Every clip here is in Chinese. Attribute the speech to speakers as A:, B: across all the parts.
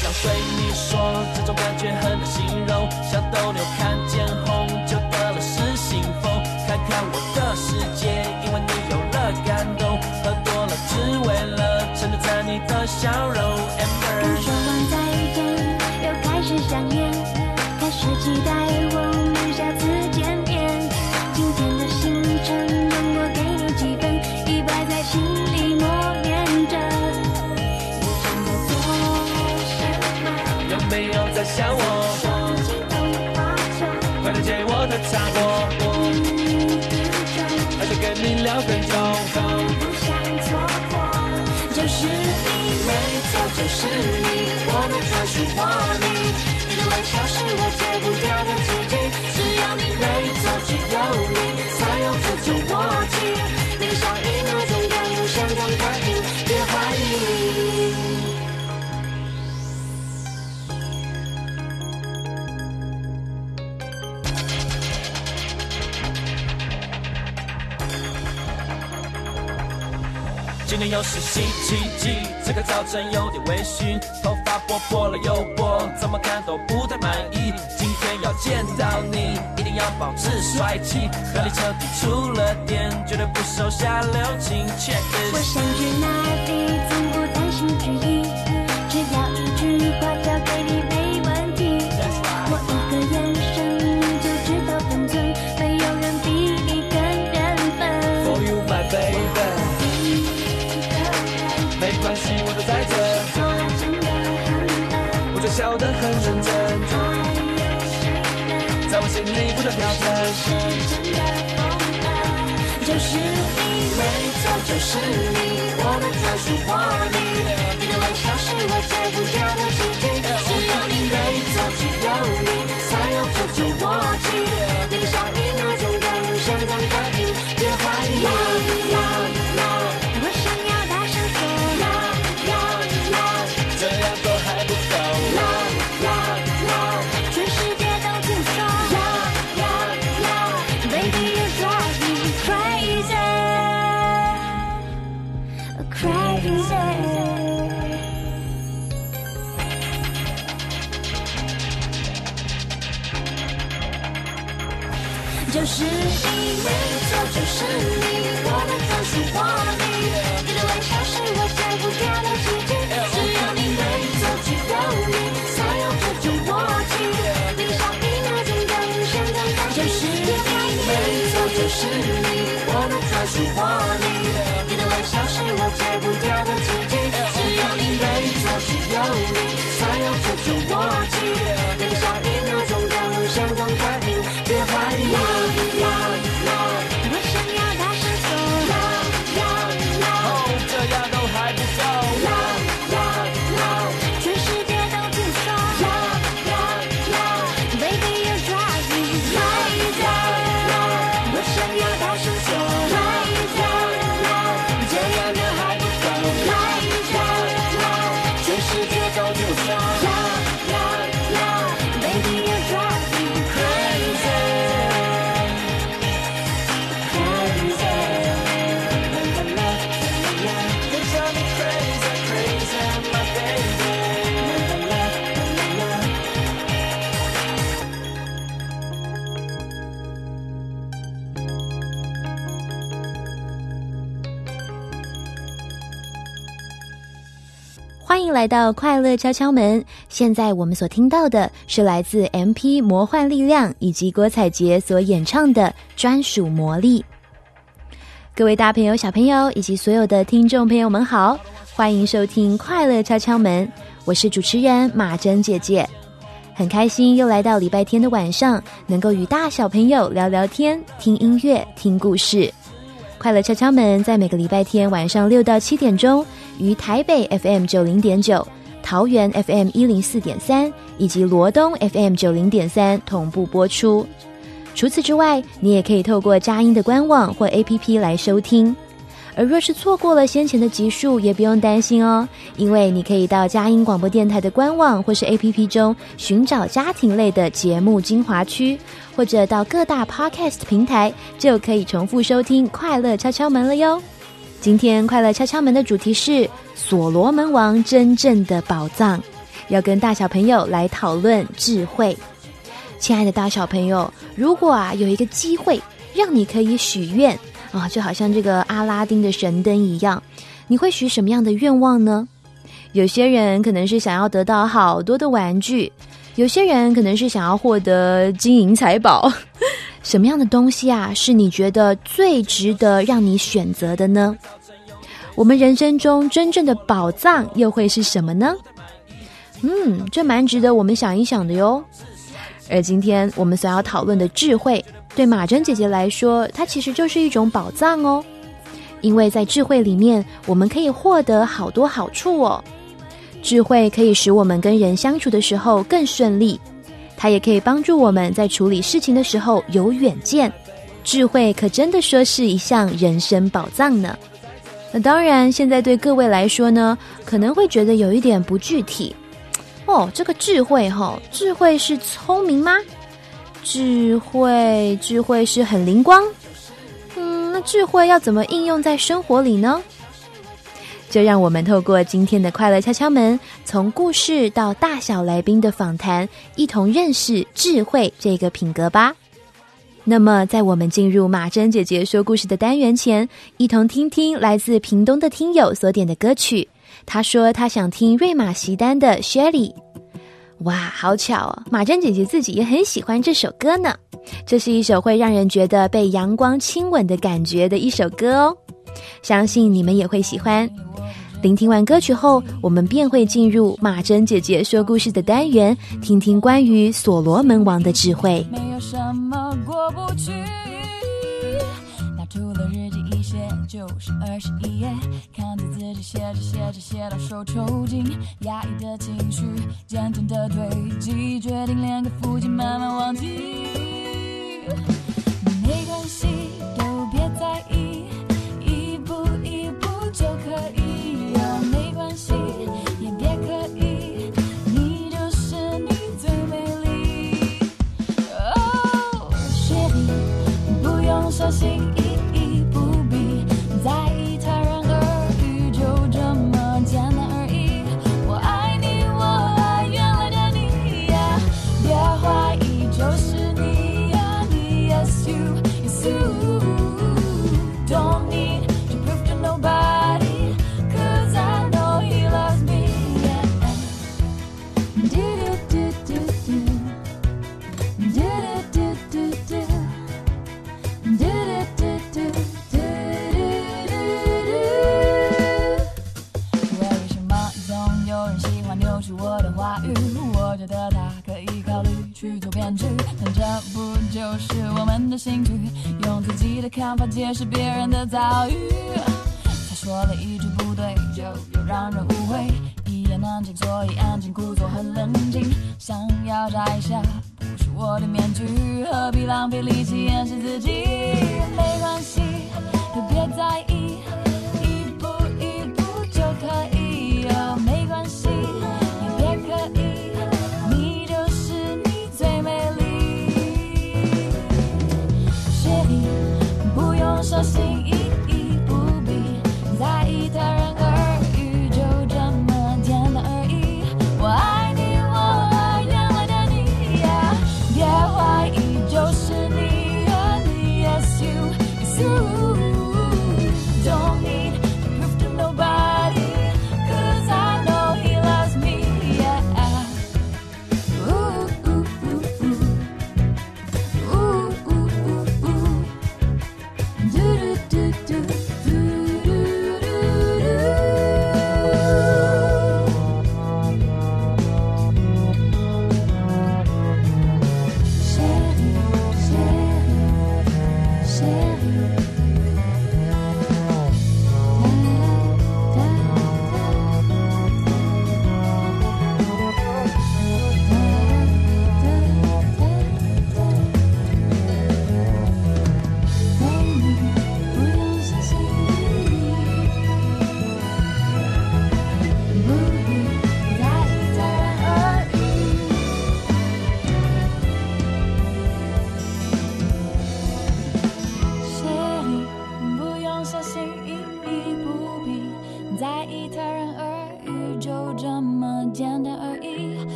A: 想对你说，这种感觉很难形容，像斗牛看见红就得了失心疯。看看我的世界，因为你有了感动，喝多了只为了沉醉在你的笑容。
B: 是你，我的专属活力。你的微笑是我戒不掉的奇迹，
A: 今天又是星期几？这个早晨有点微醺，头发拨破了又拨，怎么看都不太满意。今天要见到你，一定要保持帅气。和你彻底出了点，绝对不手下留情。
B: 我。想去哪里，从不担心距离，是
A: 针。
B: 真的疯了？就是你，没错，就是你，我的专属活力。你的微笑是我戒不掉的奇迹，我的专属活力。你的微笑是我戒不掉的奇迹，只有你，没错，只有你才有这种我。
C: 来到快乐敲敲门。现在我们所听到的是来自 MP 魔幻力量以及郭采洁所演唱的专属魔力。各位大朋友、小朋友以及所有的听众朋友们好，欢迎收听快乐敲敲门，我是主持人马珍姐姐。很开心又来到礼拜天的晚上，能够与大小朋友聊聊天、听音乐、听故事。快乐敲敲门在每个礼拜天晚上六到七点钟，于台北 FM 九零点九、桃园 FM 一零四点三以及罗东 FM 九零点三同步播出。除此之外，你也可以透过佳音的官网或 APP 来收听。而若是错过了先前的集数，也不用担心哦，因为你可以到佳音广播电台的官网或是 APP 中寻找家庭类的节目精华区，或者到各大 Podcast 平台就可以重复收听《快乐敲敲门》了哟。今天《快乐敲敲门》的主题是所罗门王真正的宝藏，要跟大小朋友来讨论智慧。亲爱的大小朋友，如果啊有一个机会让你可以许愿。啊，就好像这个阿拉丁的神灯一样，你会许什么样的愿望呢？有些人可能是想要得到好多的玩具，有些人可能是想要获得金银财宝。什么样的东西啊，是你觉得最值得让你选择的呢？我们人生中真正的宝藏又会是什么呢？嗯，这蛮值得我们想一想的哟。而今天我们所要讨论的智慧。对马珍姐姐来说，它其实就是一种宝藏哦，因为在智慧里面，我们可以获得好多好处哦。智慧可以使我们跟人相处的时候更顺利，它也可以帮助我们在处理事情的时候有远见。智慧可真的说是一项人生宝藏呢。那当然，现在对各位来说呢，可能会觉得有一点不具体哦。这个智慧哈，智慧是聪明吗？智慧，智慧是很灵光。嗯，那智慧要怎么应用在生活里呢？就让我们透过今天的快乐敲敲门，从故事到大小来宾的访谈，一同认识智慧这个品格吧。那么，在我们进入马珍姐姐说故事的单元前，一同听听来自屏东的听友所点的歌曲。他说他想听瑞玛席丹的《Shelly》。哇，好巧哦！马珍姐姐自己也很喜欢这首歌呢。这是一首会让人觉得被阳光亲吻的感觉的一首歌哦，相信你们也会喜欢。聆听完歌曲后，我们便会进入马珍姐姐说故事的单元，听听关于所罗门王的智慧。
D: 没有什么过不去。拿出了日记一写就是二十一页，看着自己写着写着写到手抽筋，压抑的情绪渐渐的堆积，决定连个腹肌慢慢忘记。没关系，不觉得他可以考虑去做编剧，但这不就是我们的兴趣？用自己的看法解释别人的遭遇。他说了一句不对，就又让人误会。一言难尽，所以安静，故作很冷静，想要摘下不是我的面具，何必浪费力气掩饰自己？没关系，都别在意，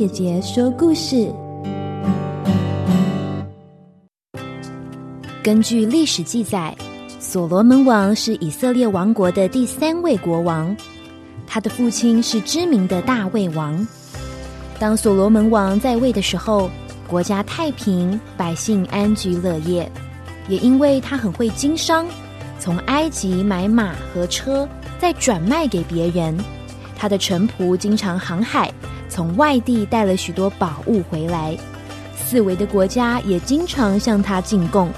C: 姐姐说故事。根据历史记载，所罗门王是以色列王国的第三位国王，他的父亲是知名的大卫王。当所罗门王在位的时候，国家太平，百姓安居乐业。也因为他很会经商，从埃及买马和车，再转卖给别人。他的臣仆经常航海，从外地带了许多宝物回来。四围的国家也经常向他进贡。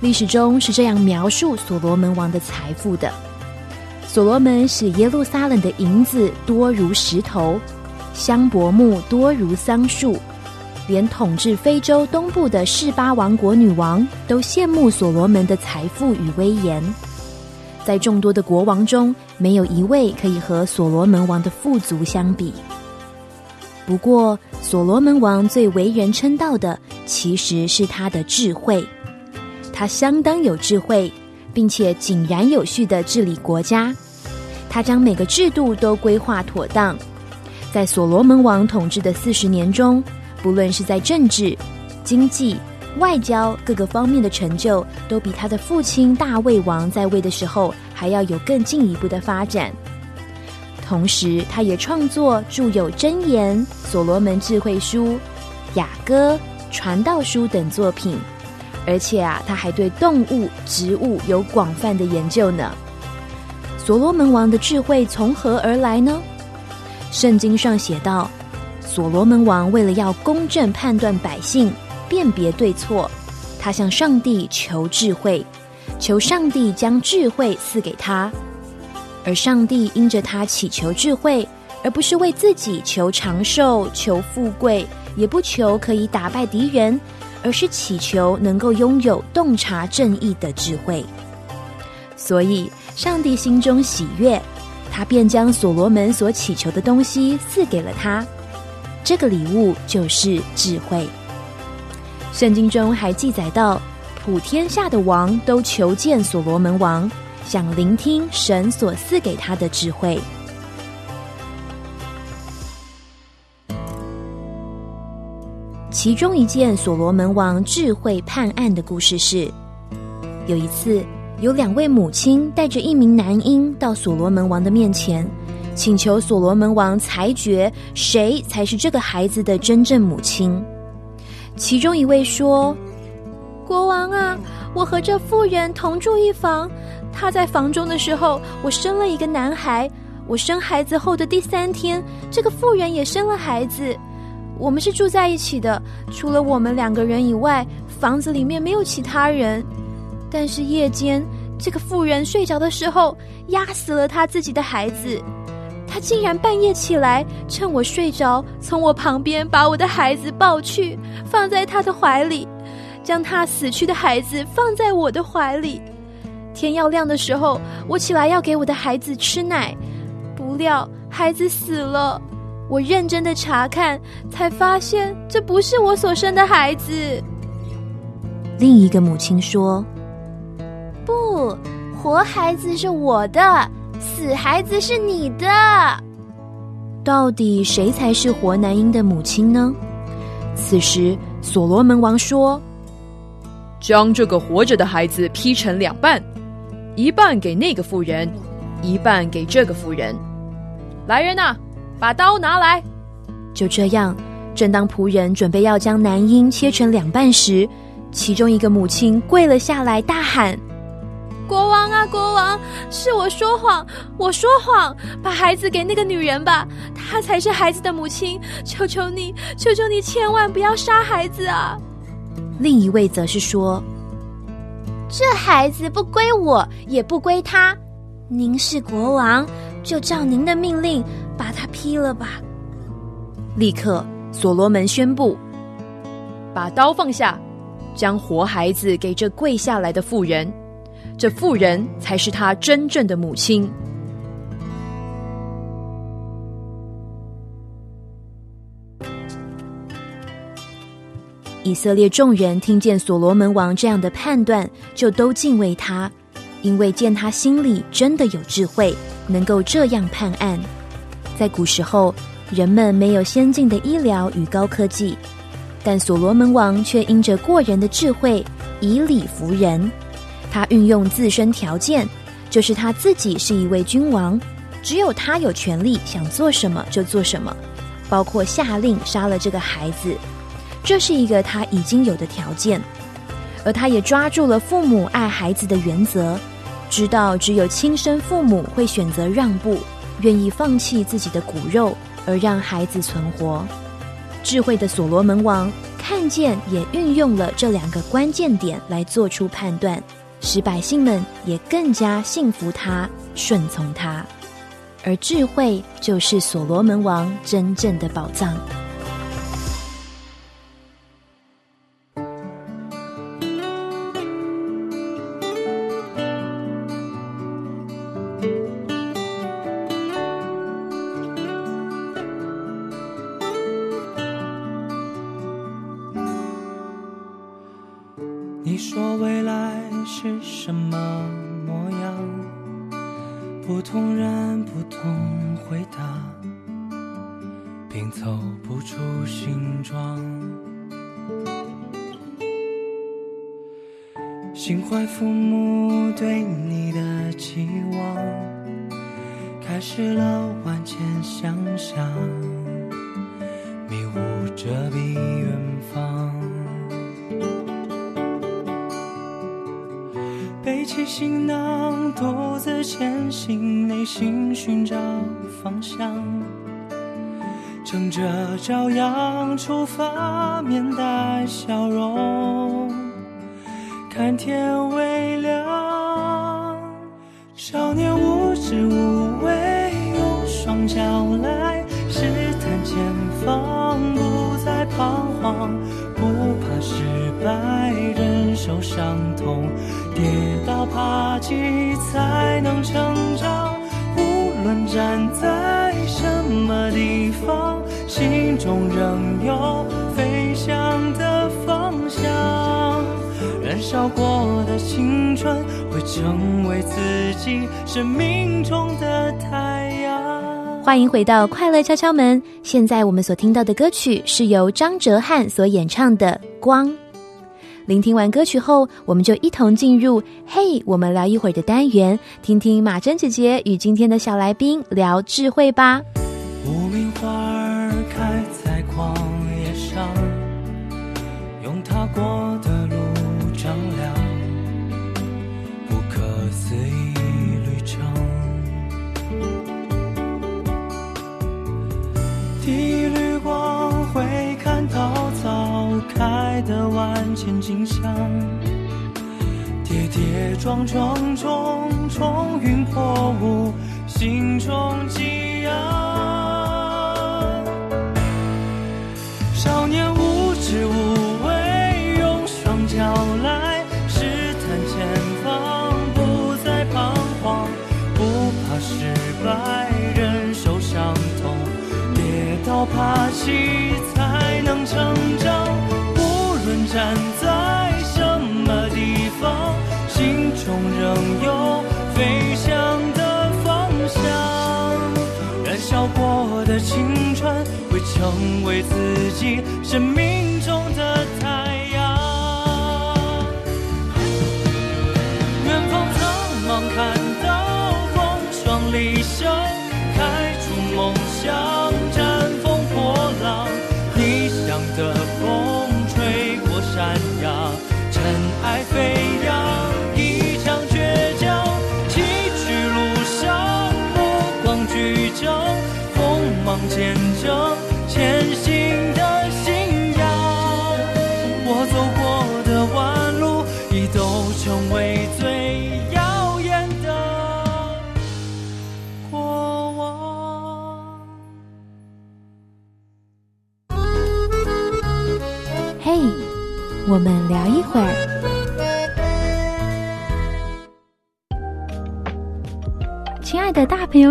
C: 历史中是这样描述所罗门王的财富的：所罗门使耶路撒冷的银子多如石头，香柏木多如桑树，连统治非洲东部的示巴王国女王都羡慕所罗门的财富与威严。在众多的国王中，没有一位可以和所罗门王的富足相比。不过，所罗门王最为人称道的，其实是他的智慧。他相当有智慧，并且井然有序的治理国家。他将每个制度都规划妥当。在所罗门王统治的四十年中，不论是在政治、经济、外交各个方面的成就，都比他的父亲大卫王在位的时候还要有更进一步的发展。同时，他也创作著有《箴言》《所罗门智慧书》《雅歌》《传道书》等作品。而且啊，他还对动物、植物有广泛的研究呢。所罗门王的智慧从何而来呢？圣经上写道：所罗门王为了要公正判断百姓，辨别对错，他向上帝求智慧，求上帝将智慧赐给他。而上帝因着他祈求智慧，而不是为自己求长寿、求富贵，也不求可以打败敌人。而是祈求能够拥有洞察正义的智慧，所以上帝心中喜悦，他便将所罗门所祈求的东西赐给了他。这个礼物就是智慧。圣经中还记载到，普天下的王都求见所罗门王，想聆听神所赐给他的智慧。其中一件所罗门王智慧判案的故事是：有一次，有两位母亲带着一名男婴到所罗门王的面前，请求所罗门王裁决谁才是这个孩子的真正母亲。其中一位说：“国王啊，我和这妇人同住一房，他在房中的时候，我生了一个男孩。我生孩子后的第三天，这个妇人也生了孩子。”我们是住在一起的，除了我们两个人以外，房子里面没有其他人。但是夜间，这个妇人睡着的时候，压死了她自己的孩子。她竟然半夜起来，趁我睡着，从我旁边把我的孩子抱去，放在她的怀里，将她死去的孩子放在我的怀里。天要亮的时候，我起来要给我的孩子吃奶，不料孩子死了。我认真的查看，才发现这不是我所生的孩子。另一个母亲说：“不，活孩子是我的，死孩子是你的。到底谁才是活男婴的母亲呢？”此时，所罗门王说：“
E: 将这个活着的孩子劈成两半，一半给那个妇人，一半给这个妇人。来人呐！”把刀拿来！
C: 就这样，正当仆人准备要将男婴切成两半时，其中一个母亲跪了下来，大喊：“
E: 国王啊，国王，是我说谎，我说谎，把孩子给那个女人吧，她才是孩子的母亲。求求你，求求你，千万不要杀孩子啊！”
C: 另一位则是说：“
D: 这孩子不归我，也不归他。您是国王，就照您的命令把他劈了吧。”
C: 立刻，所罗门宣布：“
E: 把刀放下，将活孩子给这跪下来的妇人。这妇人才是他真正的母亲。”
C: 以色列众人听见所罗门王这样的判断，就都敬畏他，因为见他心里真的有智慧，能够这样判案。在古时候，人们没有先进的医疗与高科技，但所罗门王却因着过人的智慧，以理服人。他运用自身条件，就是他自己是一位君王，只有他有权利想做什么就做什么，包括下令杀了这个孩子。这是一个他已经有的条件，而他也抓住了父母爱孩子的原则，知道只有亲生父母会选择让步，愿意放弃自己的骨肉，而让孩子存活。智慧的所罗门王看见，也运用了这两个关键点来做出判断，使百姓们也更加信服他、顺从他。而智慧就是所罗门王真正的宝藏。
F: 心中仍有飞翔的方向。燃烧过的青春会成为自己生命中的太阳。
C: 欢迎回到快乐敲敲门。现在我们所听到的歌曲是由张哲瀚所演唱的《光》。聆听完歌曲后，我们就一同进入“嘿，我们聊一会儿”的单元，听听马珍姐姐与今天的小来宾聊智慧吧。
F: 无名花一缕光会看到早开的万千景象，跌跌撞撞中冲云破雾，心中激昂。爬起才能成长。无论站在什么地方，心中仍有飞翔的方向。燃烧过的青春会成为自己生命中的太阳。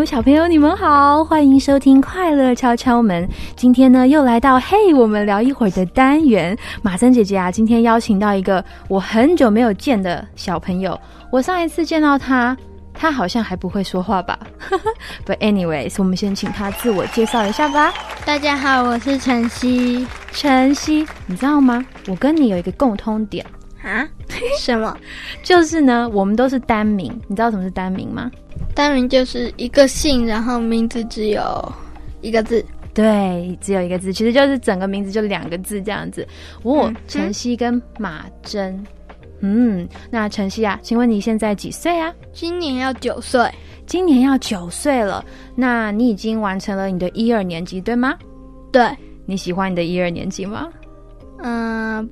C: 小朋友，你们好，欢迎收听《快乐敲敲门》。今天呢，又来到“嘿，我们聊一会儿”的单元。马珍姐姐啊，今天邀请到一个我很久没有见的小朋友。我上一次见到他，他好像还不会说话吧？But anyways，我们先请他自我介绍一下吧。
G: 大家好，我是晨曦
C: 晨曦，你知道吗？我跟你有一个共通点，
G: 啊。什么？
C: 就是呢，我们都是单名。你知道什么是单名吗？
G: 单名就是一个姓，然后名字只有一个字。
C: 对，只有一个字，其实就是整个名字就两个字这样子。我
G: 嗯
C: 晨曦跟马珍，嗯，那晨曦啊，请问你现在几岁啊？
G: 今年要九岁，
C: 今年要九岁了。那你已经完成了你的一二年级，对吗？
G: 对，
C: 你喜欢你的一二年级吗？
G: 嗯、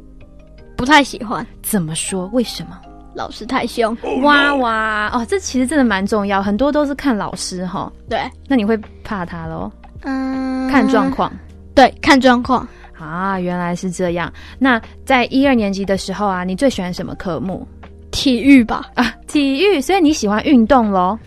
G: 不太喜欢，
C: 怎么说？为什么？
G: 老师太凶。
C: 哇哇哦，这其实真的蛮重要，很多都是看老师哈。
G: 对，
C: 那你会怕他喽？
G: 嗯、
C: 看状。况。
G: 对，看状况。
C: 啊，原来是这样。那在一二年级的时候啊，你最喜欢什么科目
G: 体育吧。
C: 啊？体育，所以你喜欢运动喽？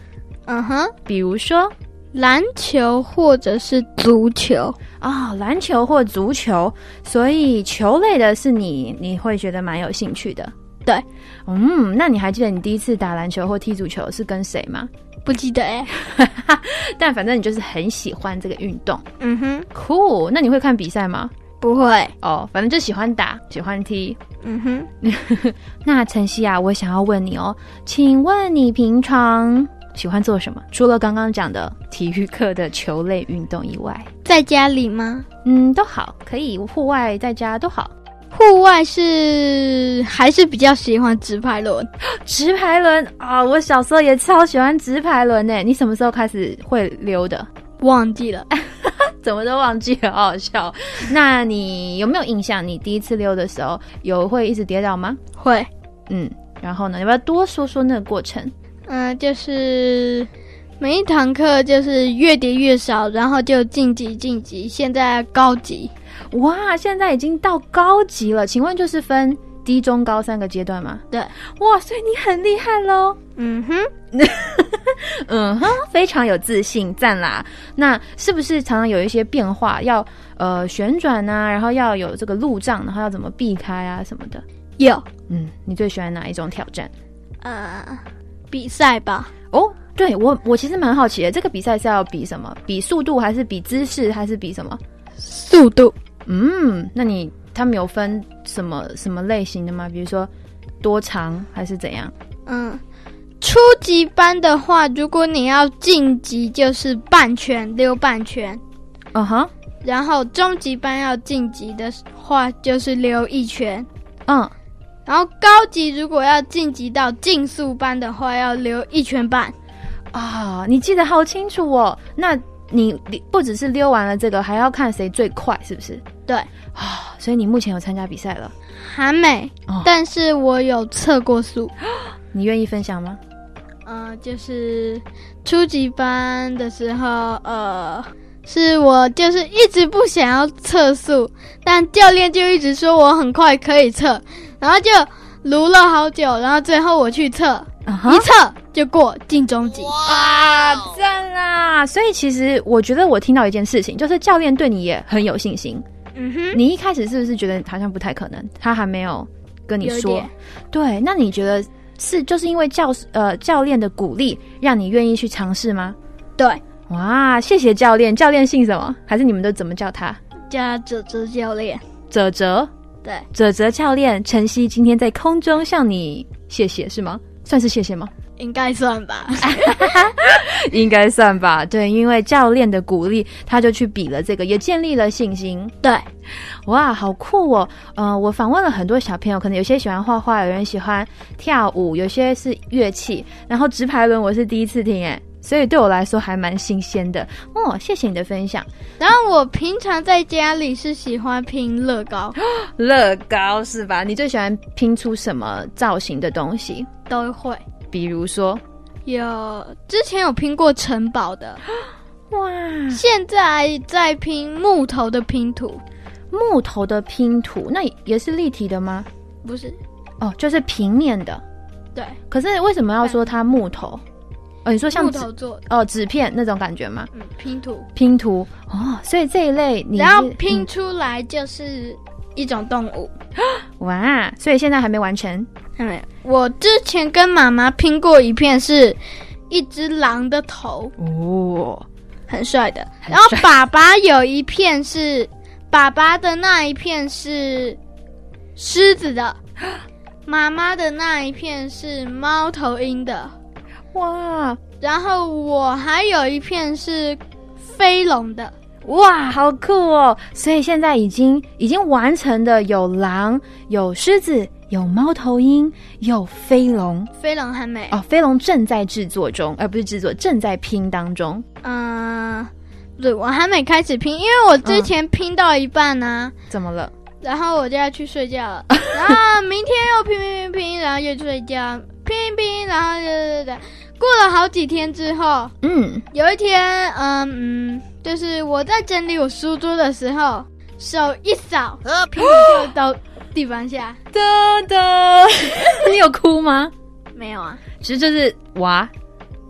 G: 嗯哼，
C: 比如说
G: 篮球或者是足球。
C: 啊、篮球或足球，所以球类的是你你会觉得蛮有兴趣的。
G: 对，
C: 嗯，那你还记得你第一次打篮球或踢足球是跟谁吗？
G: 不记得哎。
C: 但反正你就是很喜欢这个运动。
G: 嗯哼，
C: 酷，那你会看比赛吗？
G: 不会。
C: 哦，反正就喜欢打，喜欢踢。
G: 嗯哼，
C: 那晨曦啊，我想要问你哦，请问你平常喜欢做什么？除了刚刚讲的体育课的球类运动以外，
G: 在家里吗？
C: 嗯，都好，可以户外在家都好。
G: 户外是还是比较喜欢直排轮。
C: 直排轮啊、我小时候也超喜欢直排轮呢。你什么时候开始会溜的？
G: 忘记了，
C: 怎么都忘记了，好好笑。那你有没有印象？你第一次溜的时候有会一直跌倒吗？
G: 会。
C: 嗯，然后呢，要不要多说说那个过程？
G: 嗯、就是每一堂课就是越跌越少，然后就晋级晋级，现在高级。
C: 哇，现在已经到高级了，请问就是分低、中、高三个阶段吗？
G: 对，
C: 哇，所以你很厉害喽。
G: 嗯哼，
C: 嗯哼，非常有自信，赞啦！那是不是常常有一些变化，要呃旋转啊，然后要有这个路障，然后要怎么避开啊什么的？
G: 有
C: 嗯，你最喜欢哪一种挑战？
G: 呃比赛吧，
C: 哦，对我我其实蛮好奇的，这个比赛是要比什么？比速度还是比姿势还是比什么？
G: 速度
C: 嗯，那你他们有分什么什么类型的吗？比如说多长还是怎样？
G: 嗯。初级班的话，如果你要晋级，就是半圈溜半圈；
C: 嗯哼，
G: 然后中级班要晋级的话，就是溜一圈；
C: 嗯，
G: 然后高级如果要晋级到竞速班的话，要溜一圈半。
C: 啊、你记得好清楚哦。那你你不只是溜完了这个，还要看谁最快，是不是？
G: 对，
C: 啊、所以你目前有参加比赛了，
G: 还没，
C: 哦
G: 但是我有测过速。
C: 你愿意分享吗？
G: 呃，就是初级班的时候，呃，是我就是一直不想要测速，但教练就一直说我很快可以测，然后就撸了好久，然后最后我去测，一测就过进中级。
C: 哇，赞啦！所以其实我觉得我听到一件事情，就是教练对你也很有信心。
G: 嗯哼，
C: 你一开始是不是觉得好像不太可能？他还没有跟你说。对，那你觉得是就是因为教呃教练的鼓励，让你愿意去尝试吗？
G: 对，
C: 哇，谢谢教练。教练姓什么？还是你们都怎么叫他？
G: 叫哲哲教练。
C: 哲哲，
G: 对，
C: 哲哲教练，晨曦今天在空中向你谢谢是吗？算是谢谢吗？
G: 应该算吧。
C: 应该算吧。对，因为教练的鼓励，他就去比了这个，也建立了信心。
G: 对，
C: 哇，好酷哦！呃，我访问了很多小朋友，可能有些喜欢画画，有人喜欢跳舞，有些是乐器。然后直排轮我是第一次听，哎，所以对我来说还蛮新鲜的。哦，谢谢你的分享。
G: 然后我平常在家里是喜欢拼乐高，
C: 乐高是吧？你最喜欢拼出什么造型的东西？
G: 都会。
C: 比如说，
G: 有之前有拼过城堡的，
C: 哇，
G: 现在在拼木头的拼图，
C: 木头的拼图，那也是立体的吗？
G: 不是，
C: 哦，就是平面的。
G: 对，
C: 可是为什么要说它木头？哦，你说像
G: 木头做的，
C: 哦纸片那种感觉吗？
G: 嗯，拼图，
C: 拼图。哦，所以这一类你
G: 然后拼出来就是一种动物。
C: 嗯 哇，所以现在还没完成。
G: 看没有？我之前跟妈妈拼过一片，是一只狼的头，
C: 哦，
G: 很帅的。
C: 很
G: 然后
C: 帅
G: 爸爸有一片是，爸爸的那一片是狮子的，妈妈的那一片是猫头鹰的，
C: 哇
G: 然后我还有一片是飞龙的。
C: 哇，好酷哦！所以现在已经已经完成的有狼、有狮子、有猫头鹰、有飞龙
G: 飞龙还没，
C: 哦，飞龙正在制作中，而不是制作，正在拼当中。
G: 嗯、对我还没开始拼，因为我之前拼到一半呢、
C: 怎么了？
G: 然后我就要去睡觉了，然后明天又拼拼拼拼，然后又睡觉，拼一拼，然后对对对，过了好几天之后，
C: 嗯，
G: 有一天，嗯嗯，就是我在整理我书桌的时候，手一扫，拼图就到地板下，
C: 哒哒，你有哭吗？
G: 没有啊，
C: 其实就是哇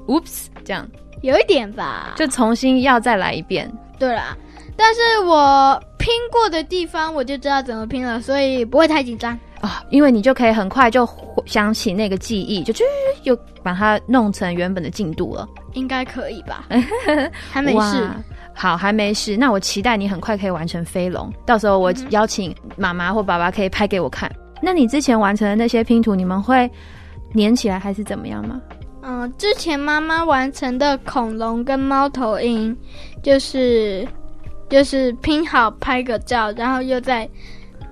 C: ，oops，这样
G: 有一点吧，
C: 就重新要再来一遍。
G: 对啦。但是我拼过的地方，我就知道怎么拼了，所以不会太紧张。
C: 啊、因为你就可以很快就想起那个记忆，就就又把它弄成原本的进度了。
G: 应该可以吧？还没事，
C: 好，还没事。那我期待你很快可以完成飞龙，到时候我邀请妈妈或爸爸可以拍给我看。那你之前完成的那些拼图，你们会粘起来还是怎么样吗？
G: 嗯，之前妈妈完成的恐龙跟猫头鹰，就是就是拼好拍个照，然后又再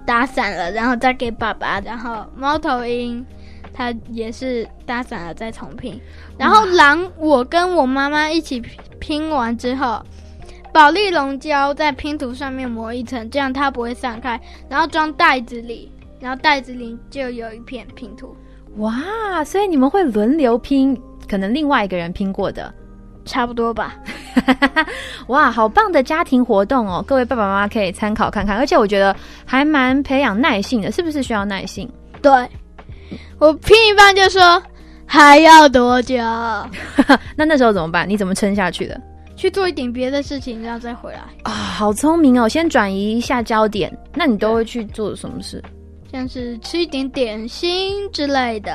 G: 打散了，然后再给爸爸，然后猫头鹰它也是打散了再重拼，然后狼我跟我妈妈一起拼拼完之后。保利龙胶在拼图上面磨一层，这样它不会散开，然后装袋子里，然后袋子里就有一片拼图，
C: 哇，所以你们会轮流拼，可能另外一个人拼过的。
G: 差不多吧。
C: 哇，好棒的家庭活动哦！各位爸爸妈妈可以参考看看，而且我觉得还蛮培养耐性的，是不是需要耐性？
G: 对，我拼一半就说还要多久？
C: 那那时候怎么办？你怎么撑下去的？
G: 去做一点别的事情，然后再回来，
C: 啊、好聪明哦！先转移一下焦点。那你都会去做什么事
G: 像是吃一点点心之类的。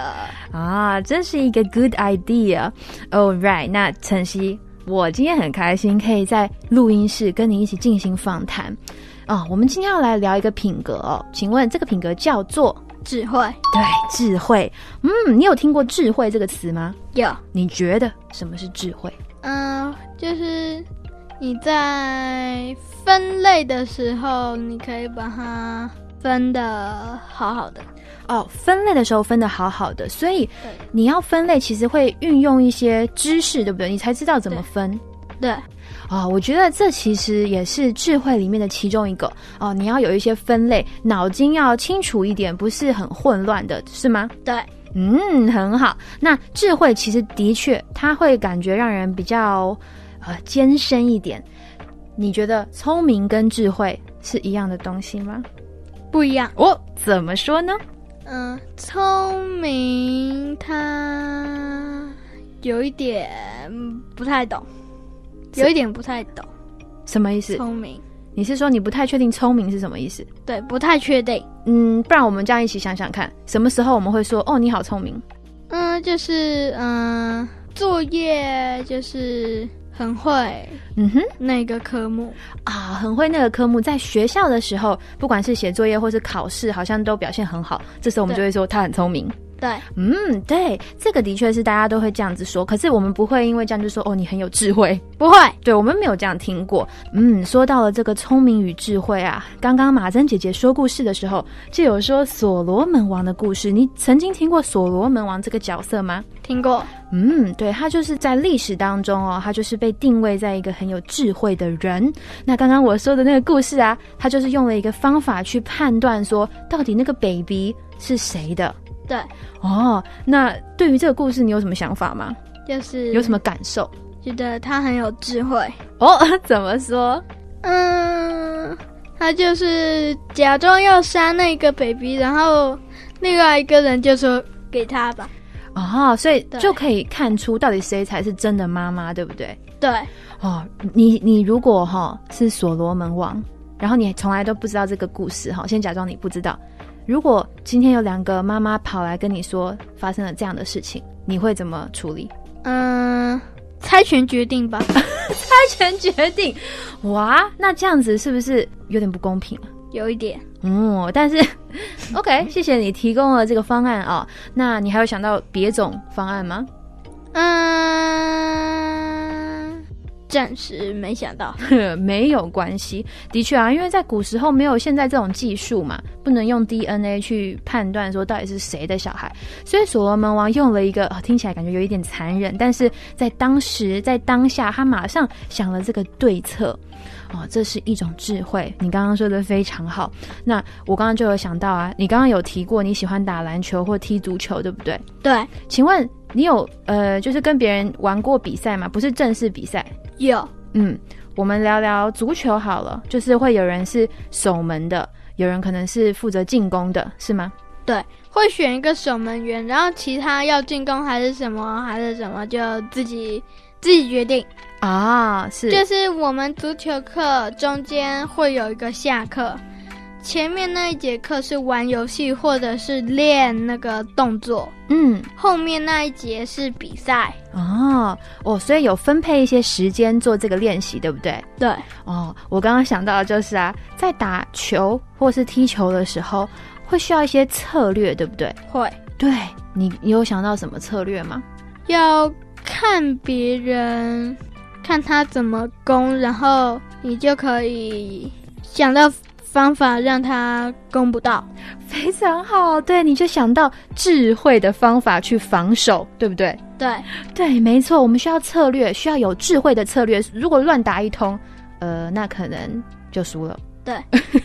C: 啊？真是一个 good idea。All right，那晨曦，我今天很开心可以在录音室跟你一起进行访谈。哦，我们今天要来聊一个品格哦，请问这个品格叫做
G: 智慧
C: 对智慧。嗯，你有听过智慧这个词吗？
G: 有，
C: 你觉得什么是智慧？
G: 嗯、就是你在分类的时候，你可以把它分的好好的。
C: 哦，分类的时候分的好好的，所以你要分类，其实会运用一些知识，对不对？你才知道怎么分。
G: 对，
C: 啊、我觉得这其实也是智慧里面的其中一个哦。你要有一些分类，脑筋要清楚一点，不是很混乱的，是吗？
G: 对，
C: 嗯，很好。那智慧其实的确，它会感觉让人比较呃艰深一点。你觉得聪明跟智慧是一样的东西吗？
G: 不一样。
C: 哦，怎么说呢？
G: 嗯、聪明他有一点不太懂，有一点不太懂。
C: 什么意思？
G: 聪明，
C: 你是说你不太确定聪明是什么意思？
G: 对，不太确定。
C: 嗯，不然我们这样一起想想看，什么时候我们会说哦你好聪明？
G: 嗯，就是嗯、作业就是很会
C: 嗯哼
G: 那个科目。
C: 啊，很会那个科目，在学校的时候，不管是写作业或是考试，好像都表现很好。这时候我们就会说他很聪明。
G: 对，
C: 嗯，对，这个的确是大家都会这样子说，可是我们不会因为这样就说哦，你很有智慧。
G: 不会，
C: 对我们没有这样听过。嗯，说到了这个聪明与智慧啊，刚刚马珍姐姐说故事的时候，就有说所罗门王的故事。你曾经听过所罗门王这个角色吗？
G: 听过。
C: 嗯，对，他就是在历史当中哦，他就是被定位在一个很有智慧的人。那刚刚我说的那个故事啊，他就是用了一个方法去判断说，到底那个 baby 是谁的。
G: 对，
C: 哦，那对于这个故事，你有什么想法吗？
G: 就是
C: 有什么感受？
G: 觉得他很有智慧。
C: 哦，怎么说？
G: 嗯，他就是假装要杀那个 baby，然后另外一个人就说给他吧。
C: 哦，所以就可以看出到底谁才是真的妈妈，对不对？
G: 对，
C: 哦，你你如果哈、是所罗门王，然后你从来都不知道这个故事哈、先假装你不知道。如果今天有两个妈妈跑来跟你说发生了这样的事情，你会怎么处理？
G: 嗯，猜拳决定吧。
C: 猜拳决定，哇，那这样子是不是有点不公平啊？
G: 有一点，
C: 嗯，但是 OK，谢谢你提供了这个方案啊、那你还有想到别种方案吗？
G: 嗯，暂时没想到。
C: 没有关系，的确啊，因为在古时候没有现在这种技术嘛，不能用 DNA 去判断说到底是谁的小孩，所以所罗门王用了一个、啊听起来感觉有一点残忍，但是在当时在当下，他马上想了这个对策。哦，这是一种智慧，你刚刚说的非常好。那我刚刚就有想到啊，你刚刚有提过你喜欢打篮球或踢足球，对不对？
G: 对，
C: 请问你有呃，就是跟别人玩过比赛吗？不是正式比赛，
G: 有，
C: 嗯，我们聊聊足球好了，就是会有人是守门的，有人可能是负责进攻的，是吗？
G: 对，会选一个守门员，然后其他要进攻还是什么还是什么，就自己自己决定。
C: 啊，是，
G: 就是我们足球课中间会有一个下课，前面那一节课是玩游戏或者是练那个动作，
C: 嗯，
G: 后面那一节是比赛。
C: 哦，哦，所以有分配一些时间做这个练习，对不对？
G: 对，
C: 哦，我刚刚想到的就是啊，在打球或是踢球的时候，会需要一些策略，对不对？
G: 会
C: 对你，你有想到什么策略吗？
G: 要看别人，看他怎么攻，然后你就可以想到方法让他攻不到。
C: 非常好，对，你就想到智慧的方法去防守，对不对？
G: 对，
C: 对，没错，我们需要策略，需要有智慧的策略。如果乱打一通，呃，那可能就输了。
G: 对，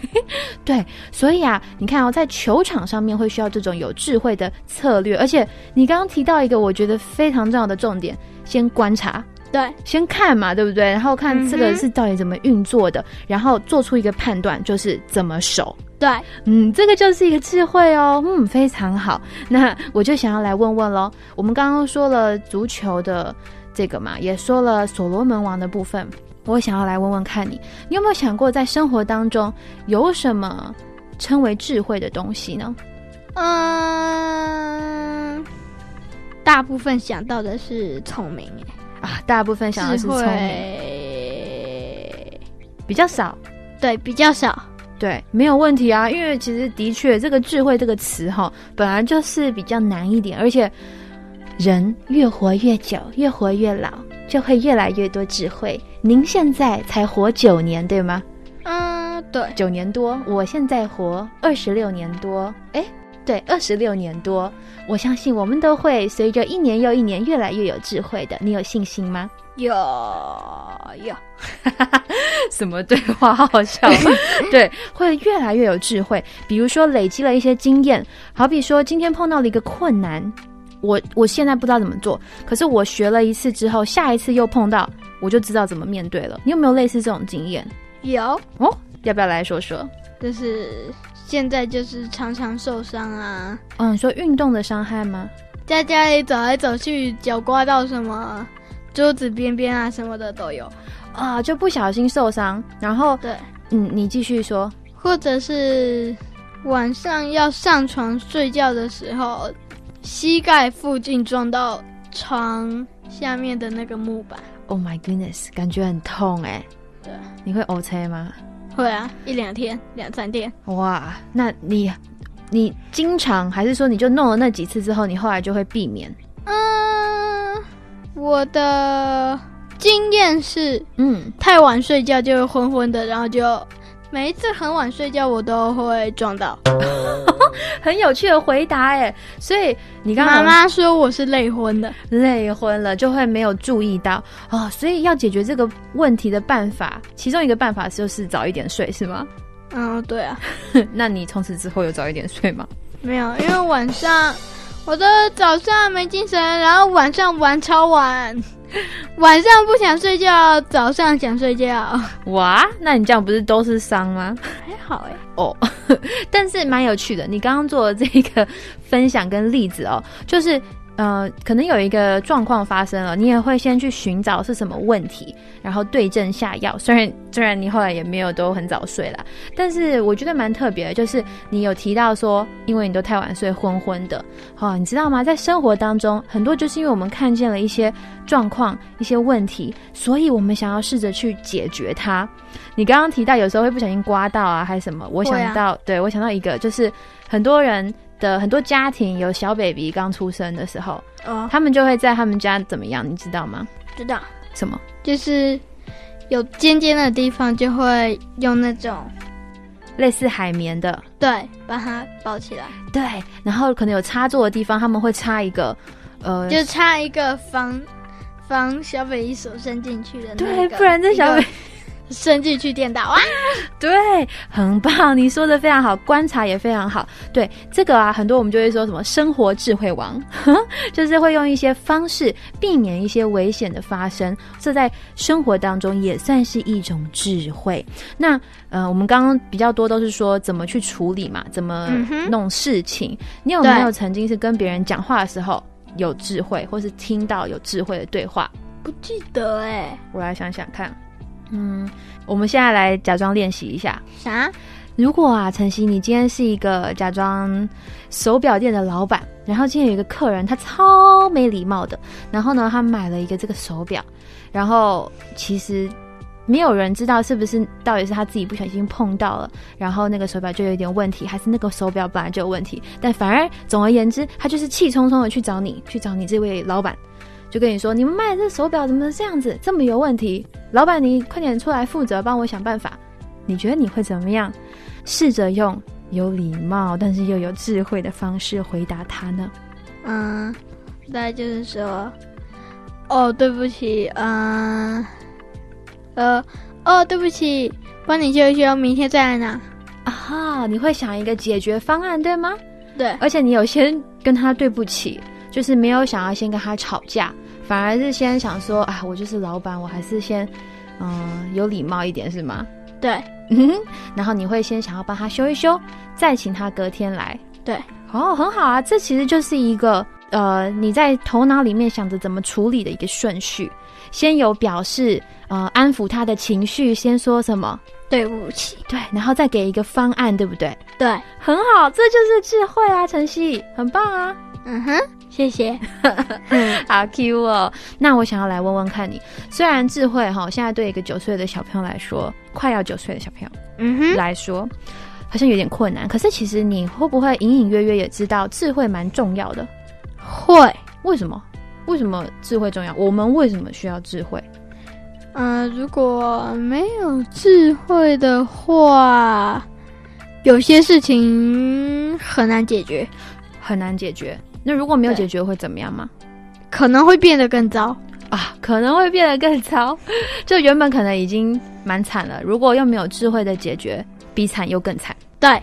C: 对，所以啊，你看哦，在球场上面会需要这种有智慧的策略，而且你刚刚提到一个我觉得非常重要的重点，先观察，
G: 对，
C: 先看嘛，对不对？然后看这个是到底怎么运作的，然后做出一个判断，就是怎么守。
G: 对，
C: 嗯，这个就是一个智慧哦，嗯，非常好。那我就想要来问问喽，我们刚刚说了足球的这个嘛，也说了所罗门王的部分，我想要来问问看你，你有没有想过在生活当中有什么称为智慧的东西呢？
G: 嗯，大部分想到的是聪明，
C: 啊，大部分想的是聪明，比较少。
G: 对，比较少。
C: 对，没有问题啊，因为其实的确，这个智慧这个词哈，本来就是比较难一点，而且人越活越久，越活越老，就会越来越多智慧。您现在才活九年，对吗？
G: 嗯，对，
C: 九年多，我现在活二十六年多，哎，对，二十六年多。我相信我们都会随着一年又一年越来越有智慧的，你有信心吗？
G: 有有，
C: 什么对话好好笑？对，会越来越有智慧。比如说累积了一些经验，好比说今天碰到了一个困难，我我现在不知道怎么做，可是我学了一次之后，下一次又碰到，我就知道怎么面对了。你有没有类似这种经验？
G: 有，
C: 哦，要不要来说说？
G: 就是现在就是常常受伤啊，
C: 嗯，你说运动的伤害吗？
G: 在家里走来走去，脚刮到什么桌子边边啊什么的都有。
C: 啊，就不小心受伤，然后
G: 对，
C: 嗯，你继续说。
G: 或者是晚上要上床睡觉的时候，膝盖附近撞到床下面的那个木板。
C: Oh my goodness，感觉很痛哎。
G: 对，
C: 你会 OK 吗？
G: 会啊，一两天、两三天。
C: 哇，那你你经常还是说你就弄了那几次之后，你后来就会避免？
G: 嗯，我的经验是
C: 嗯，
G: 太晚睡觉就会昏昏的，然后就每一次很晚睡觉我都会撞到。
C: 很有趣的回答哎。所以你刚
G: 妈
C: 刚
G: 妈说我是累昏的，
C: 累昏了，就会没有注意到哦。所以要解决这个问题的办法，其中一个办法就是早一点睡，是吗？
G: 嗯，对啊，
C: 那你从此之后有早一点睡吗？
G: 没有，因为晚上我的早上没精神，然后晚上玩超晚，晚上不想睡觉，早上想睡觉，
C: 哇，那你这样不是都是伤吗？
G: 还好哎。
C: 哦，但是蛮有趣的。你刚刚做的这个分享跟例子哦，就是呃，可能有一个状况发生了，你也会先去寻找是什么问题，然后对症下药。虽然虽然你后来也没有都很早睡啦，但是我觉得蛮特别的，就是你有提到说，因为你都太晚睡，昏昏的。哦，你知道吗？在生活当中，很多就是因为我们看见了一些状况、一些问题，所以我们想要试着去解决它。你刚刚提到有时候会不小心刮到啊，还是什么？我想到，对我想到一个，就是很多人的很多家庭有小 baby 刚出生的时候，
G: 哦，
C: 他们就会在他们家怎么样，你知道吗？
G: 知道，
C: 什么？
G: 就是有尖尖的地方就会用那种
C: 类似海绵的，
G: 对把它包起来，
C: 对，然后可能有插座的地方，他们会插一个，呃，
G: 就插一个防防小北一手伸进去的那
C: 对，
G: 个
C: 不然这小 baby
G: 伸进去电到哇，
C: 对，很棒，你说的非常好，观察也非常好。对这个啊，很多我们就会说什么生活智慧王，就是会用一些方式避免一些危险的发生，这在生活当中也算是一种智慧。那呃，我们刚刚比较多都是说怎么去处理嘛，怎么弄事情。你有没有曾经是跟别人讲话的时候有智慧，或是听到有智慧的对话？
G: 不记得哎，
C: 我来想想看。嗯，我们现在来假装练习一下。
G: 啥？
C: 如果啊，晨曦，你今天是一个假装手表店的老板，然后今天有一个客人，他超没礼貌的，然后呢，他买了一个这个手表，然后其实没有人知道是不是到底是他自己不小心碰到了，然后那个手表就有点问题，还是那个手表本来就有问题，但反而总而言之，他就是气冲冲的去找你，去找你这位老板。就跟你说，你们卖的这手表怎么这样子，这么有问题？老板，你快点出来负责，帮我想办法。你觉得你会怎么样？试着用有礼貌但是又有智慧的方式回答他呢？
G: 嗯，大概就是说，哦，对不起，嗯，呃，哦，对不起，帮你修一修，明天再来拿。
C: 啊，你会想一个解决方案，对吗？
G: 对，
C: 而且你有先跟他对不起，就是没有想要先跟他吵架，反而是先想说，啊，我就是老板，我还是先，嗯、有礼貌一点，是吗？
G: 对，
C: 嗯哼，然后你会先想要帮他修一修，再请他隔天来。
G: 对，
C: 哦，很好啊，这其实就是一个呃，你在头脑里面想着怎么处理的一个顺序。先有表示，呃，安抚他的情绪，先说什么？
G: 对不起，
C: 对，然后再给一个方案，对不对？
G: 对，
C: 很好，这就是智慧啊，晨曦，很棒啊。
G: 嗯哼，谢谢。
C: 好 Q 哦！那我想要来问问看你，虽然智慧哈，现在对一个九岁的小朋友来说，快要九岁的小朋友
G: 嗯哼，
C: 来说，好像有点困难。可是其实你会不会隐隐约约也知道，智慧蛮重要的？
G: 会。
C: 为什么？为什么智慧重要？我们为什么需要智慧？
G: 嗯、如果没有智慧的话，有些事情很难解决，
C: 很难解决。那如果没有解决会怎么样吗？
G: 可能会变得更糟。
C: 啊，可能会变得更糟。就原本可能已经蛮惨了，如果又没有智慧的解决，比惨又更惨。
G: 对，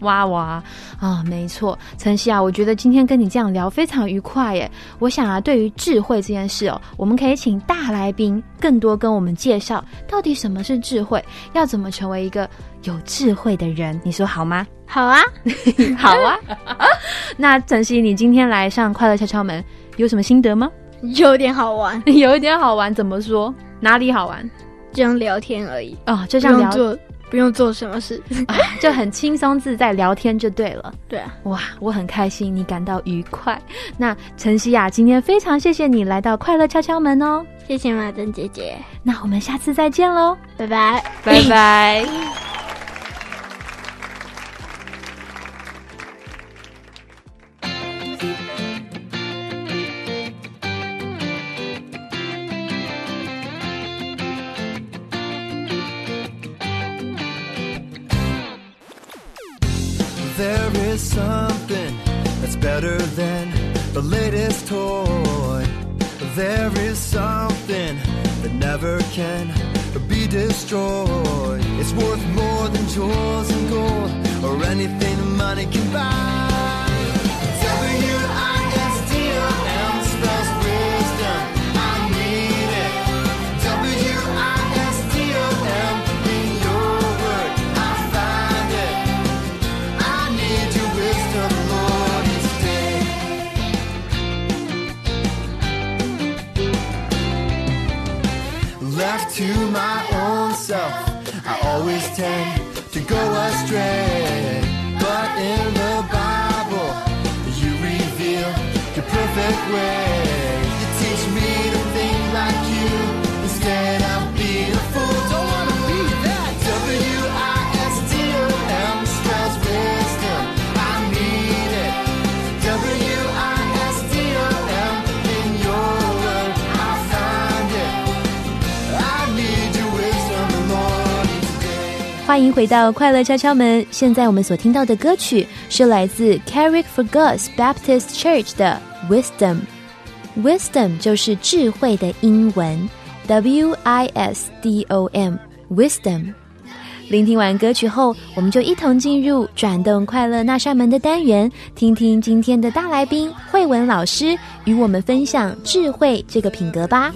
C: 哇哇啊，没错，晨曦啊，我觉得今天跟你这样聊非常愉快耶。我想啊，对于智慧这件事哦，我们可以请大来宾更多跟我们介绍，到底什么是智慧，要怎么成为一个有智慧的人，你说好吗？
G: 好啊，
C: 好啊。那晨曦，你今天来上快乐敲敲门，有什么心得吗？
G: 有点好玩，
C: 有一点好玩，怎么说？哪里好玩？
G: 这样聊天而已，
C: 哦，就
G: 不
C: 像聊
G: 做，不用做什么事。
C: 啊，就很轻松自在聊天就对了。
G: 对啊，
C: 哇，我很开心，你感到愉快。那晨曦啊，今天非常谢谢你来到快乐敲敲门哦。
G: 谢谢马珍姐姐，
C: 那我们下次再见喽，
G: 拜拜，
C: 拜拜。
H: Latest toy. There is something that never can be destroyed. It's worth more than jewels and gold or anything money can buy.
C: 欢迎回到快乐敲敲门。现在我们所听到的歌曲是来自 Carrick for Gus Baptist Church 的 Wisdom。Wisdom 就是智慧的英文，W I S D O M Wisdom。聆听完歌曲后，我们就一同进入转动快乐那扇门的单元，听听今天的大来宾慧文老师与我们分享智慧这个品格吧。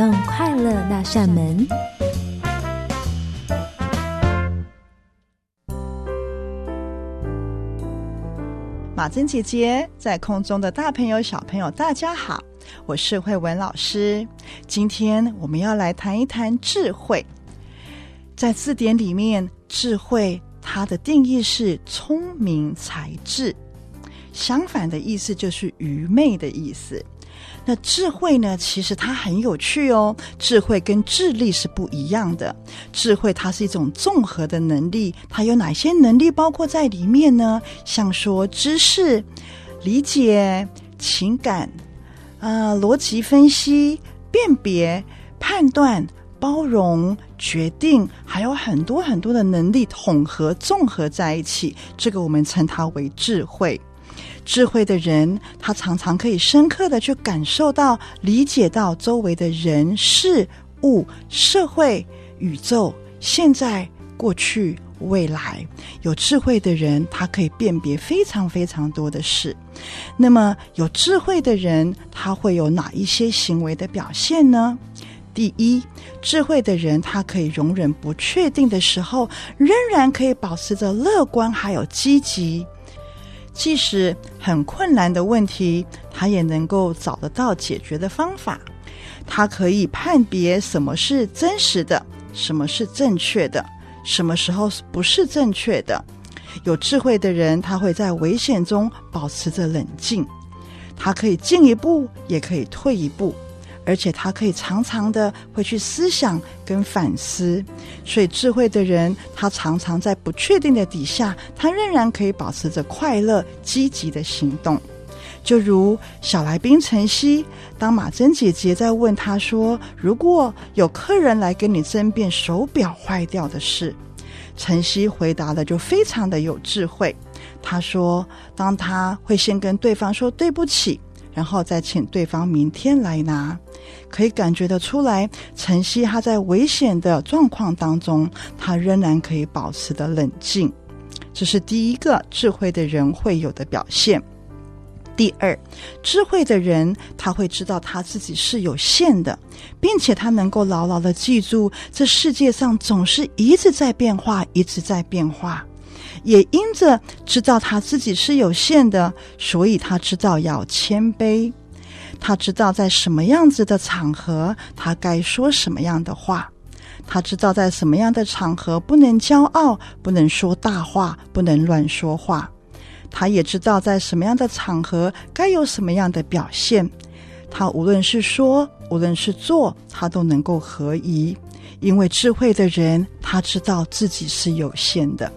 C: 动快乐那扇门。
I: 马珍姐姐在空中的大朋友、小朋友，大家好，我是慧文老师。今天我们要来谈一谈智慧。在字典里面，智慧它的定义是聪明才智，相反的意思就是愚昧的意思。那智慧呢？其实它很有趣哦。智慧跟智力是不一样的。智慧它是一种综合的能力，它有哪些能力包括在里面呢？像说知识、理解、情感、啊、逻辑分析、辨别、判断、包容、决定，还有很多很多的能力统合综合在一起，这个我们称它为智慧。智慧的人，他常常可以深刻的去感受到、理解到周围的人事物、社会、宇宙、现在、过去、未来。有智慧的人，他可以辨别非常非常多的事。那么，有智慧的人，他会有哪一些行为的表现呢？第一，智慧的人，他可以容忍不确定的时候，仍然可以保持着乐观还有积极。即使很困难的问题，他也能够找得到解决的方法。他可以判别什么是真实的，什么是正确的，什么时候不是正确的。有智慧的人，他会在危险中保持着冷静，他可以进一步，也可以退一步。而且他可以常常的会去思想跟反思，所以智慧的人，他常常在不确定的底下，他仍然可以保持着快乐、积极的行动。就如小来宾晨曦，当马珍姐姐在问他说：“如果有客人来跟你争辩手表坏掉的事，晨曦回答的就非常的有智慧。他说：“当他会先跟对方说对不起。”然后再请对方明天来拿，可以感觉得出来，晨曦他在危险的状况当中，他仍然可以保持的冷静，这是第一个智慧的人会有的表现。第二，智慧的人他会知道他自己是有限的，并且他能够牢牢的记住，这世界上总是一直在变化，一直在变化。也因着知道他自己是有限的，所以他知道要谦卑，他知道在什么样子的场合，他该说什么样的话。他知道在什么样的场合不能骄傲，不能说大话，不能乱说话。他也知道在什么样的场合该有什么样的表现。他无论是说，无论是做，他都能够合宜。因为智慧的人，他知道自己是有限的。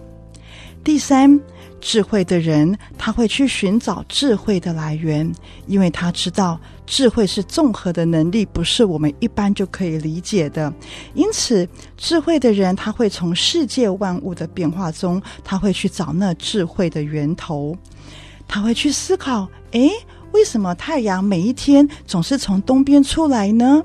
I: 第三，智慧的人他会去寻找智慧的来源，因为他知道智慧是综合的能力，不是我们一般就可以理解的。因此，智慧的人他会从世界万物的变化中，他会去找那智慧的源头，他会去思考：诶，为什么太阳每一天总是从东边出来呢？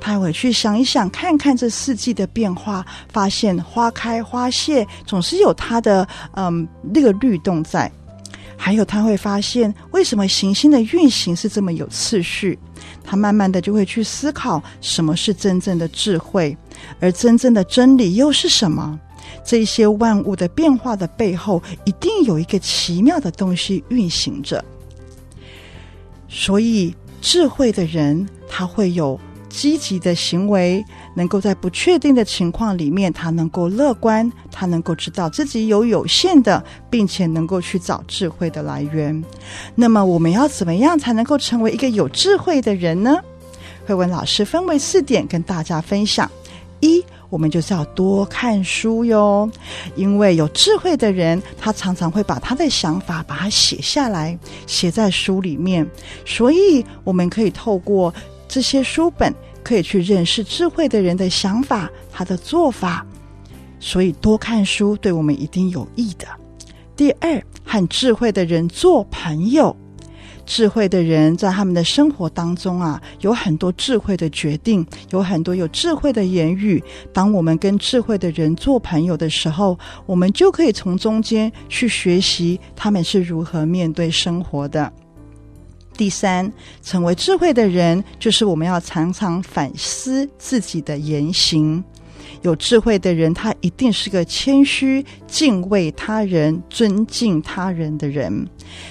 I: 他会去想一想，看看这四季的变化，发现花开花谢，总是有它的嗯那个律动在。还有他会发现，为什么行星的运行是这么有次序？他慢慢的就会去思考，什么是真正的智慧，而真正的真理又是什么？这些万物的变化的背后，一定有一个奇妙的东西运行着。所以，智慧的人他会有积极的行为，能够在不确定的情况里面，他能够乐观，他能够知道自己有有限的，并且能够去找智慧的来源。那么，我们要怎么样才能够成为一个有智慧的人呢？慧文老师分为四点跟大家分享：一，我们就是要多看书哟，因为有智慧的人，他常常会把他的想法把它写下来，写在书里面，所以我们可以透过这些书本，可以去认识智慧的人的想法，他的做法。所以多看书对我们一定有益的。第二，和智慧的人做朋友。智慧的人在他们的生活当中啊，有很多智慧的决定，有很多有智慧的言语。当我们跟智慧的人做朋友的时候，我们就可以从中间去学习他们是如何面对生活的。第三，成为智慧的人，就是我们要常常反思自己的言行。有智慧的人，他一定是个谦虚、敬畏他人、尊敬他人的人。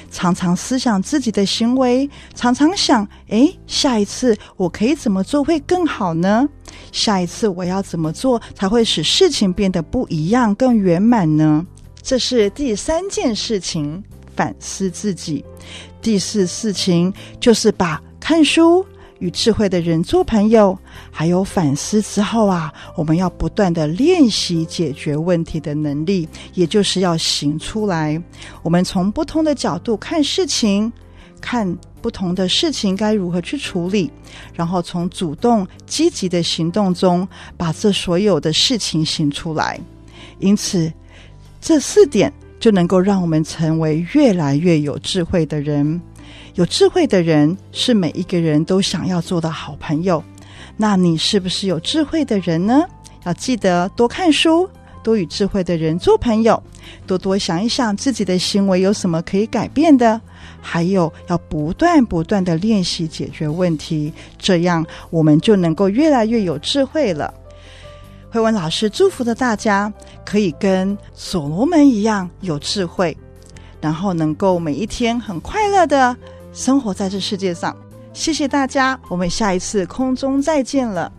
I: 常常思想自己的行为，常常想：诶，下一次我可以怎么做会更好呢？下一次我要怎么做才会使事情变得不一样、更圆满呢？这是第三件事情，反思自己。第四事情就是把看书。与智慧的人做朋友，还有反思之后啊，我们要不断的练习解决问题的能力，也就是要行出来。我们从不同的角度看事情，看不同的事情该如何去处理，然后从主动积极的行动中，把这所有的事情行出来。因此，这四点就能够让我们成为越来越有智慧的人。有智慧的人是每一个人都想要做的好朋友。那你是不是有智慧的人呢？要记得多看书，多与智慧的人做朋友，多多想一想自己的行为有什么可以改变的。还有要不断不断的练习解决问题，这样我们就能够越来越有智慧了。慧文老师祝福的大家可以跟所罗门一样有智慧，然后能够每一天很快乐的。生活在这世界上，谢谢大家，我们下一次空中再见了。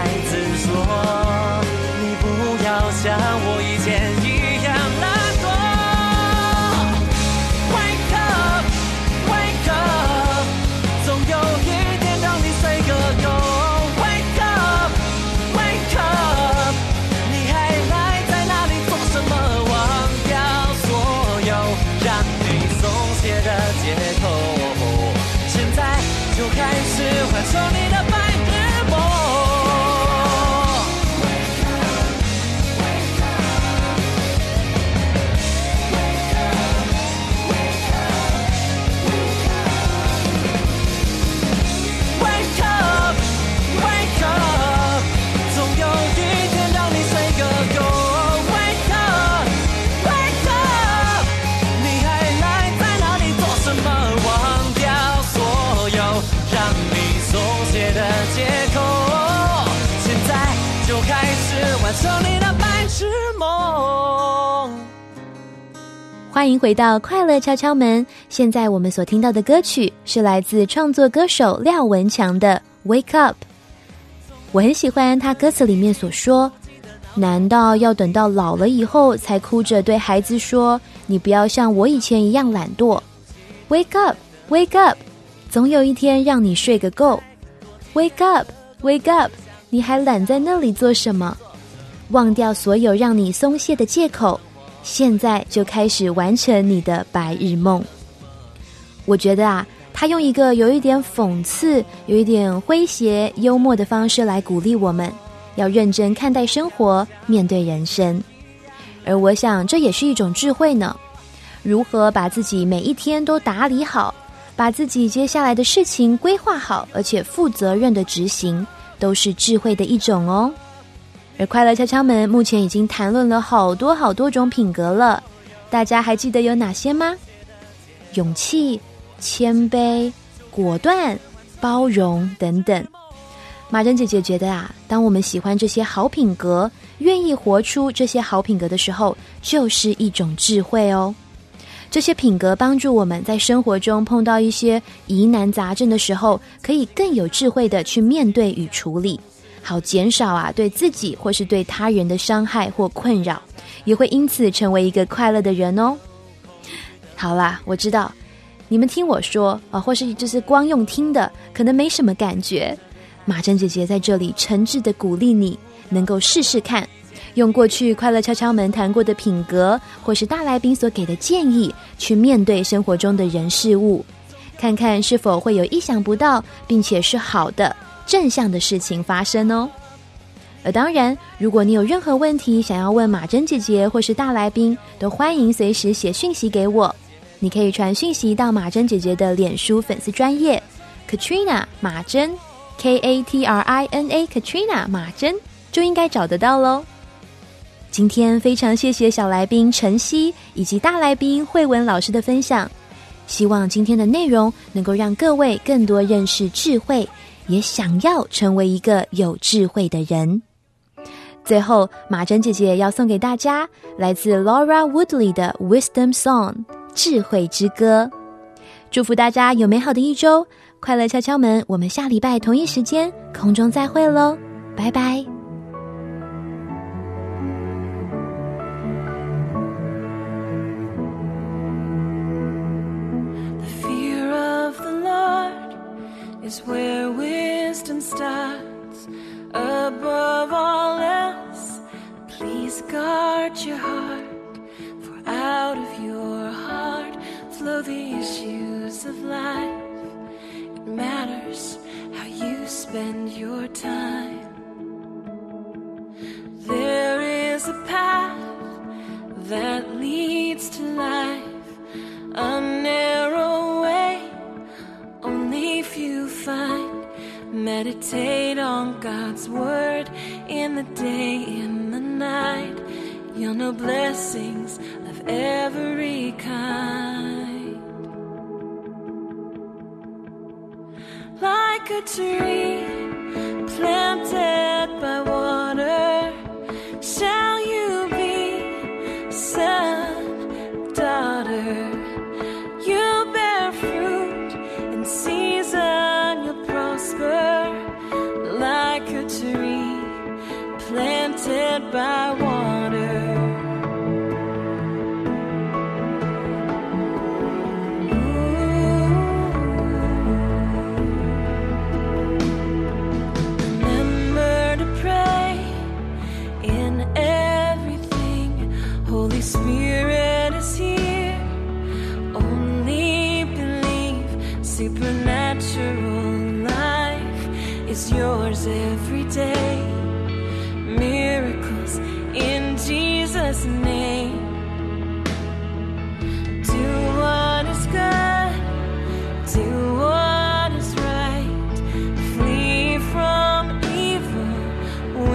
A: 孩子说，你不要像我一
C: 欢迎回到快乐敲敲门。现在我们所听到的歌曲是来自创作歌手廖文强的《Wake Up》。我很喜欢他歌词里面所说：“难道要等到老了以后才哭着对孩子说，你不要像我以前一样懒惰？”Wake up, wake up，总有一天让你睡个够。Wake up, wake up，你还懒在那里做什么？忘掉所有让你松懈的借口。现在就开始完成你的白日梦。我觉得啊，他用一个有一点讽刺、有一点诙谐、幽默的方式来鼓励我们，要认真看待生活，面对人生。而我想，这也是一种智慧呢。如何把自己每一天都打理好，把自己接下来的事情规划好，而且负责任的执行，都是智慧的一种哦。而快乐敲敲门目前已经谈论了好多好多种品格了，大家还记得有哪些吗？勇气、谦卑、果断、包容等等。马珍姐姐觉得啊，当我们喜欢这些好品格，愿意活出这些好品格的时候，就是一种智慧哦。这些品格帮助我们在生活中碰到一些疑难杂症的时候，可以更有智慧的去面对与处理。好减少啊对自己或是对他人的伤害或困扰，也会因此成为一个快乐的人哦。好啦，我知道你们听我说啊，或是就是光用听的，可能没什么感觉。马珍姐姐在这里诚挚的鼓励你，能够试试看，用过去快乐敲敲门谈过的品格，或是大来宾所给的建议，去面对生活中的人事物，看看是否会有意想不到，并且是好的。正向的事情发生哦。而当然，如果你有任何问题想要问马珍姐姐或是大来宾，都欢迎随时写讯息给我。你可以传讯息到马珍姐姐的脸书粉丝专业 Katrina 马珍 K A T R I N A Katrina 马珍，就应该找得到喽。今天非常谢谢小来宾晨曦以及大来宾慧文老师的分享，希望今天的内容能够让各位更多认识智慧。也想要成为一个有智慧的人。最后，马珍姐姐要送给大家来自 Laura Woodley 的 Wisdom Song《智慧之歌》，祝福大家有美好的一周，快乐敲敲门。我们下礼拜同一时间空中再会喽，拜拜。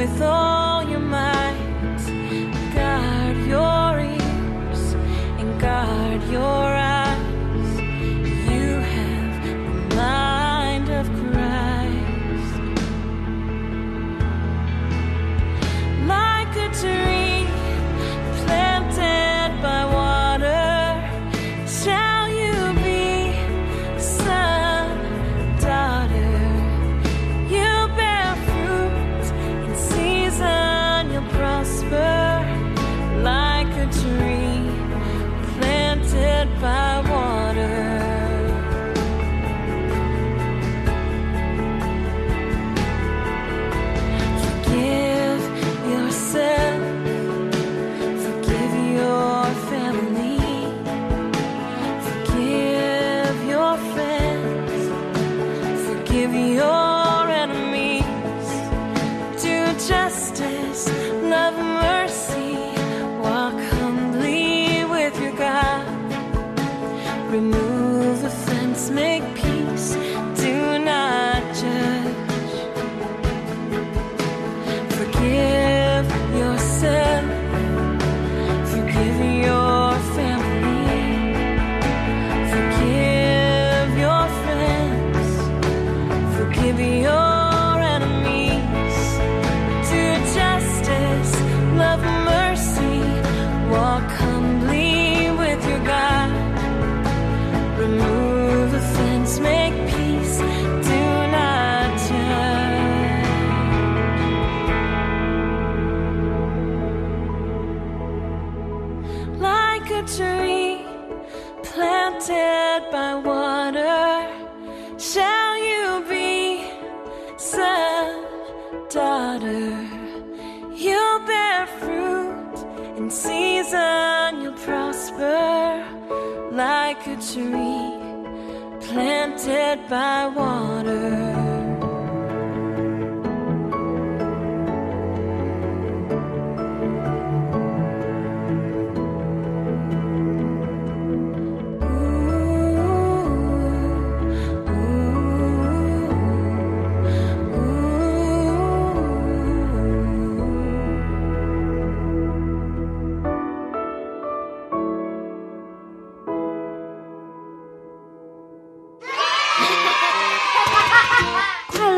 J: With all season you'll prosper like a tree planted by water